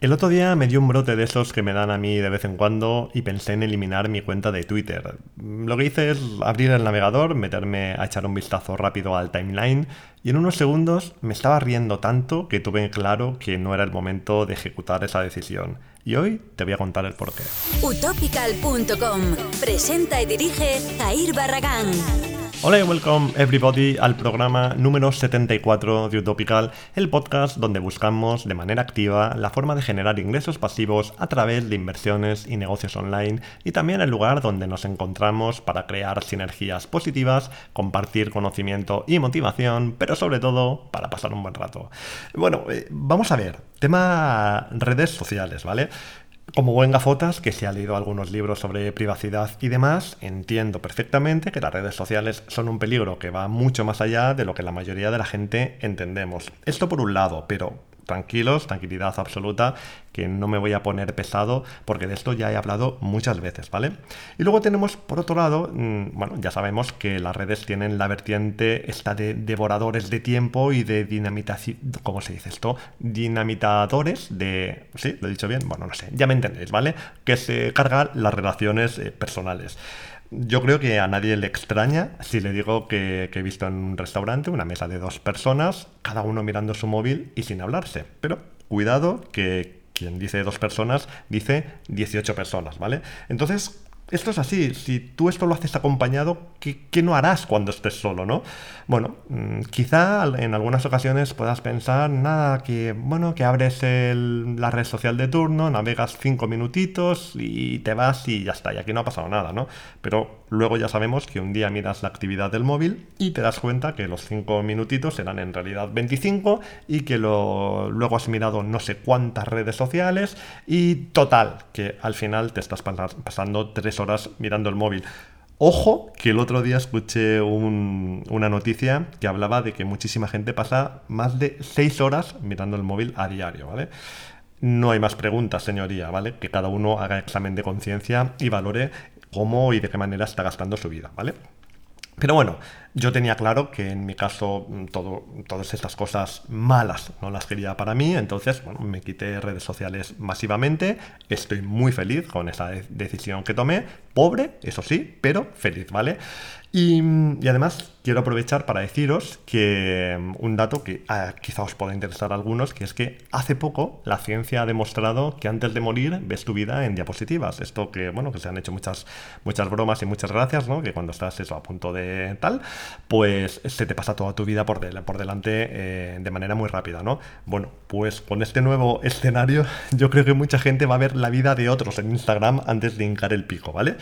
El otro día me dio un brote de esos que me dan a mí de vez en cuando y pensé en eliminar mi cuenta de Twitter. Lo que hice es abrir el navegador, meterme a echar un vistazo rápido al timeline y en unos segundos me estaba riendo tanto que tuve claro que no era el momento de ejecutar esa decisión. Y hoy te voy a contar el porqué. Utopical.com presenta y dirige Jair Barragán. Hola y welcome everybody al programa número 74 de Utopical, el podcast donde buscamos de manera activa la forma de generar ingresos pasivos a través de inversiones y negocios online y también el lugar donde nos encontramos para crear sinergias positivas, compartir conocimiento y motivación, pero sobre todo para pasar un buen rato. Bueno, eh, vamos a ver, tema redes sociales, ¿vale? Como buen gafotas, que se ha leído algunos libros sobre privacidad y demás, entiendo perfectamente que las redes sociales son un peligro que va mucho más allá de lo que la mayoría de la gente entendemos. Esto por un lado, pero tranquilos, tranquilidad absoluta, que no me voy a poner pesado porque de esto ya he hablado muchas veces, ¿vale? Y luego tenemos, por otro lado, mm, bueno, ya sabemos que las redes tienen la vertiente esta de devoradores de tiempo y de dinamitación, ¿cómo se dice esto? Dinamitadores de... ¿Sí? ¿Lo he dicho bien? Bueno, no sé, ya me entendéis, ¿vale? Que se cargan las relaciones eh, personales. Yo creo que a nadie le extraña si le digo que, he visto en un restaurante una mesa de dos personas, cada uno mirando su móvil y sin hablarse. Pero cuidado que quien dice dos personas dice 18 personas, ¿vale? Entonces, esto es así, si tú esto lo haces acompañado, ¿qué, no harás cuando estés solo, no? Bueno, mm, quizá en algunas ocasiones puedas pensar, nada, que, bueno, que abres la red social de turno, navegas cinco minutitos y te vas y ya está, y aquí no ha pasado nada, ¿no? Pero luego ya sabemos que un día miras la actividad del móvil y te das cuenta que los cinco minutitos eran en realidad 25 y que lo, luego has mirado no sé cuántas redes sociales y total, que al final te estás pasando tres horas mirando el móvil. Ojo, que el otro día escuché una noticia que hablaba de que muchísima gente pasa más de 6 horas mirando el móvil a diario, ¿vale? No hay más preguntas, señoría, ¿vale? Que cada uno haga examen de conciencia y valore cómo y de qué manera está gastando su vida, ¿vale? Pero bueno, yo tenía claro que en mi caso mm, todo, todas estas cosas malas no las quería para mí, entonces bueno, me quité redes sociales masivamente, estoy muy feliz con esa decisión que tomé, pobre, eso sí, pero feliz, ¿vale? Y, además quiero aprovechar para deciros que mm, un dato que ah, quizá os pueda interesar a algunos, que es que hace poco la ciencia ha demostrado que antes de morir ves tu vida en diapositivas. Esto que, bueno, que se han hecho muchas, muchas bromas y muchas gracias, ¿no? Que cuando estás eso a punto de tal, pues se te pasa toda tu vida por, por delante eh, de manera muy rápida, ¿no? Bueno, pues con este nuevo escenario yo creo que mucha gente va a ver la vida de otros en Instagram antes de hincar el pico, ¿vale?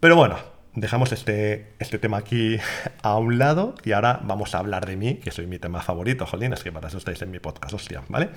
Pero bueno, dejamos este, este tema aquí a un lado y ahora vamos a hablar de mí, que soy mi tema favorito, jolín, es que para eso estáis en mi podcast, hostia, ¿vale?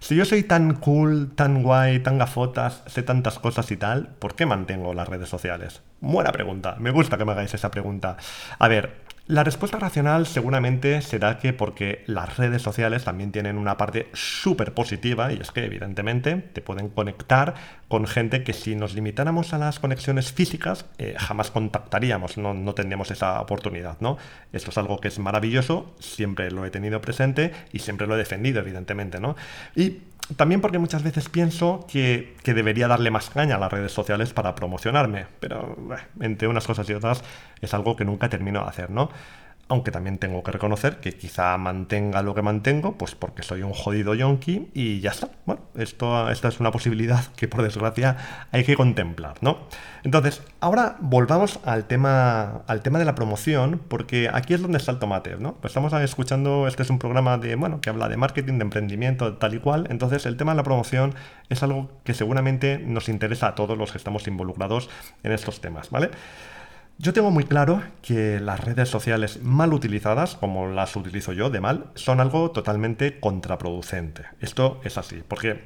Si yo soy tan cool, tan guay, tan gafotas, sé tantas cosas y tal, ¿por qué mantengo las redes sociales? Buena pregunta, me gusta que me hagáis esa pregunta. A ver, la respuesta racional seguramente será que porque las redes sociales también tienen una parte súper positiva y es que evidentemente te pueden conectar con gente que si nos limitáramos a las conexiones físicas eh, jamás contactaríamos, no, no tendríamos esa oportunidad, ¿no? Esto es algo que es maravilloso, siempre lo he tenido presente y siempre lo he defendido, evidentemente, ¿no? Y también porque muchas veces pienso que, debería darle más caña a las redes sociales para promocionarme, pero entre unas cosas y otras es algo que nunca termino de hacer, ¿no? Aunque también tengo que reconocer que quizá mantenga lo que mantengo, pues porque soy un jodido yonki y ya está. Bueno, esto, esta es una posibilidad que por desgracia hay que contemplar, ¿no? Entonces, ahora volvamos al tema, al tema de la promoción, porque aquí es donde está el tomate, ¿no? Pues estamos escuchando, este es un programa de, bueno, que habla de marketing, de emprendimiento, tal y cual, entonces el tema de la promoción es algo que seguramente nos interesa a todos los que estamos involucrados en estos temas, ¿vale? Yo tengo muy claro que las redes sociales mal utilizadas, como las utilizo yo de mal, son algo totalmente contraproducente. Esto es así, porque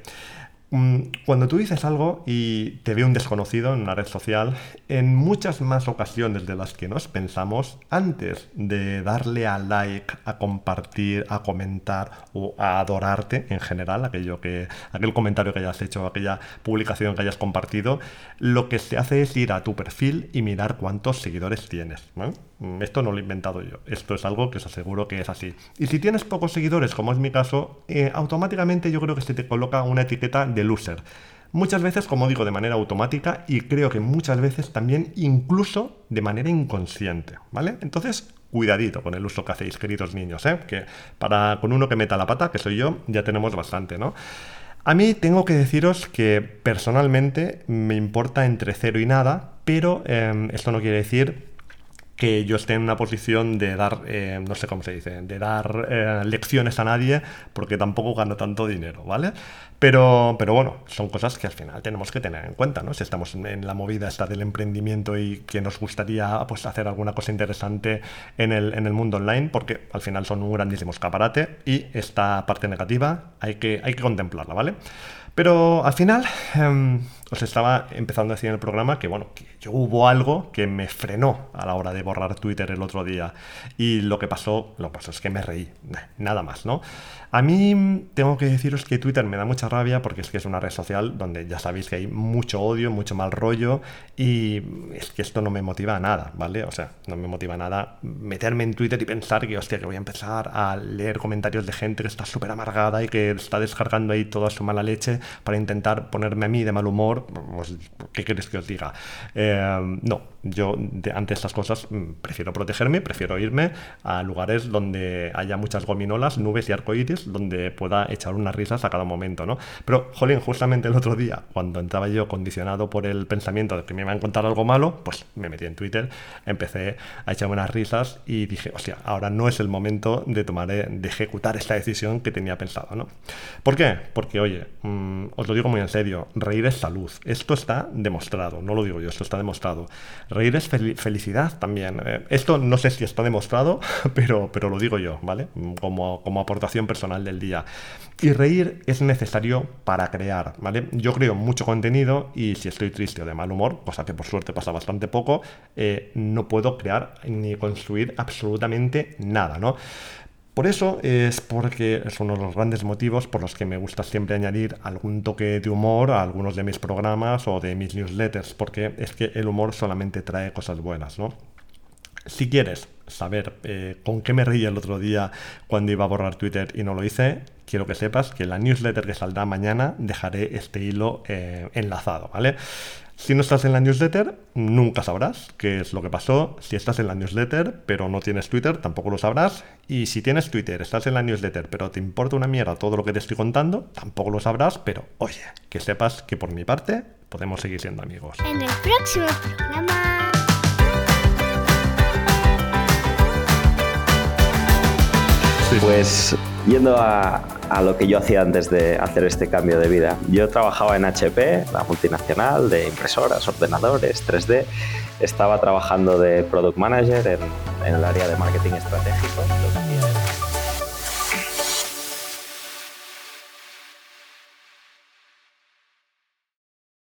cuando tú dices algo y te ve un desconocido en una red social, en muchas más ocasiones de las que nos pensamos, antes de darle a like, a compartir, a comentar o a adorarte en general, aquello que, aquel comentario que hayas hecho, aquella publicación que hayas compartido, lo que se hace es ir a tu perfil y mirar cuántos seguidores tienes. Mm, esto no lo he inventado yo. Esto es algo que os aseguro que es así. Y si tienes pocos seguidores, como es mi caso, eh, automáticamente yo creo que se te coloca una etiqueta de loser. Muchas veces, como digo, de manera automática y creo que muchas veces también incluso de manera inconsciente, ¿vale? Entonces, cuidadito con el uso que hacéis, queridos niños, ¿eh? Que para con uno que meta la pata, que soy yo, ya tenemos bastante, ¿no? A mí tengo que deciros que personalmente me importa entre cero y nada, pero em, esto no quiere decir que yo esté en una posición de dar, eh, no sé cómo se dice, de dar eh, lecciones a nadie, porque tampoco gano tanto dinero, ¿vale? Pero, pero bueno, son cosas que al final tenemos que tener en cuenta, ¿no? Si estamos en la movida esta del emprendimiento y que nos gustaría pues, hacer alguna cosa interesante en el, en el mundo online, porque al final son un grandísimo escaparate y esta parte negativa hay que, hay que contemplarla, ¿vale? Pero al final em, os estaba empezando a decir en el programa que, bueno, que yo hubo algo que me frenó a la hora de borrar Twitter el otro día. Y lo que pasó, lo pasó es que me reí, nada más, ¿no? A mí tengo que deciros que Twitter me da mucha rabia porque es que es una red social donde ya sabéis que hay mucho odio, mucho mal rollo y es que esto no me motiva a nada, ¿vale? O sea, no me motiva a nada meterme en Twitter y pensar que, hostia, que voy a empezar a leer comentarios de gente que está súper amargada y que está descargando ahí toda su mala leche para intentar ponerme a mí de mal humor. Pues, ¿Qué queréis que os diga? Eh, no, yo ante estas cosas mm, prefiero protegerme, prefiero irme a lugares donde haya muchas gominolas, nubes y arcoíris donde pueda echar unas risas a cada momento, ¿no? Pero, jolín, justamente el otro día, cuando entraba yo condicionado por el pensamiento de que me iban a encontrar algo malo, pues me metí en Twitter, empecé a echarme unas risas y dije, hostia, ahora no es el momento de tomar, eh, de ejecutar esta decisión que tenía pensado, ¿no? ¿Por qué? Porque, oye, mm, os lo digo muy en serio, reír es salud. Esto está demostrado, no lo digo yo, esto está demostrado. Reír es felicidad también. Eh, esto no sé si está demostrado, pero, pero lo digo yo, ¿vale? Como, como aportación personal del día. Y reír es necesario para crear, ¿vale? Yo creo mucho contenido y si estoy triste o de mal humor, cosa que por suerte pasa bastante poco, eh, no puedo crear ni construir absolutamente nada, ¿no? Por eso es porque es uno de los grandes motivos por los que me gusta siempre añadir algún toque de humor a algunos de mis programas o de mis newsletters, porque es que el humor solamente trae cosas buenas, ¿no? Si quieres saber eh, con qué me reí el otro día cuando iba a borrar Twitter y no lo hice, quiero que sepas que en la newsletter que saldrá mañana dejaré este hilo eh, enlazado, ¿vale? Si no estás en la newsletter, nunca sabrás qué es lo que pasó. Si estás en la newsletter, pero no tienes Twitter, tampoco lo sabrás. Y si tienes Twitter, estás en la newsletter, pero te importa una mierda todo lo que te estoy contando, tampoco lo sabrás. Pero oye, que sepas que por mi parte podemos seguir siendo amigos. En el próximo programa. Pues yendo a, lo que yo hacía antes de hacer este cambio de vida. Yo trabajaba en HP, la multinacional de impresoras, ordenadores, 3D. Estaba trabajando de product manager en, en el área de marketing estratégico.